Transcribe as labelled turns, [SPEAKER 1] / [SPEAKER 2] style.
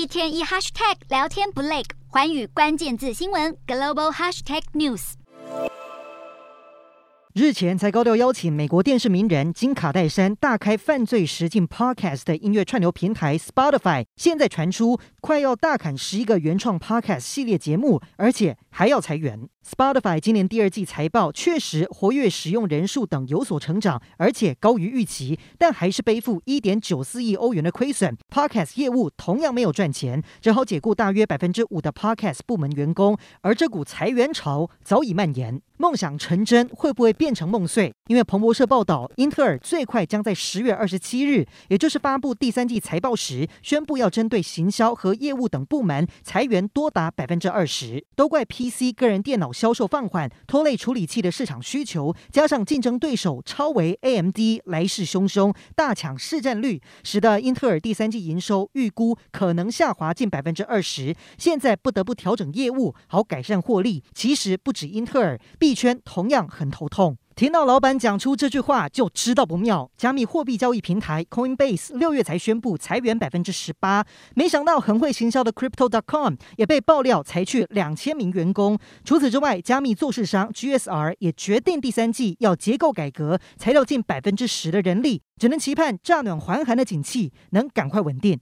[SPEAKER 1] 一天一 hashtag 聊天不累，环宇关键字新闻 global hashtag news。
[SPEAKER 2] 日前才高调邀请美国电视名人金卡戴珊大开犯罪实境 Podcast 的音乐串流平台 Spotify，现在传出快要大砍十一个原创 Podcast 系列节目，而且还要裁员。Spotify 今年第二季财报确实活跃使用人数等有所成长，而且高于预期，但还是背负一点九四亿欧元的亏损。Podcast 业务同样没有赚钱，只好解雇大约百分之五的 Podcast 部门员工，而这股裁员潮早已蔓延。梦想成真会不会变成梦碎？因为彭博社报道，英特尔最快将在十月二十七日，也就是发布第三季财报时，宣布要针对行销和业务等部门裁员多达百分之二十。都怪 PC 个人电脑销售放缓，拖累处理器的市场需求，加上竞争对手超微 AMD 来势汹汹，大抢市占率，使得英特尔第三季营收预估可能下滑近百分之二十。现在不得不调整业务，好改善获利。其实不止英特尔，币圈同样很头痛。听到老板讲出这句话，就知道不妙。加密货币交易平台 Coinbase 六月才宣布裁员百分之十八，没想到很会行销的 Crypto.com 也被爆料裁去两千名员工。除此之外，加密做市商 GSR 也决定第三季要结构改革，裁掉近百分之十的人力。只能期盼乍暖还寒的景气能赶快稳定。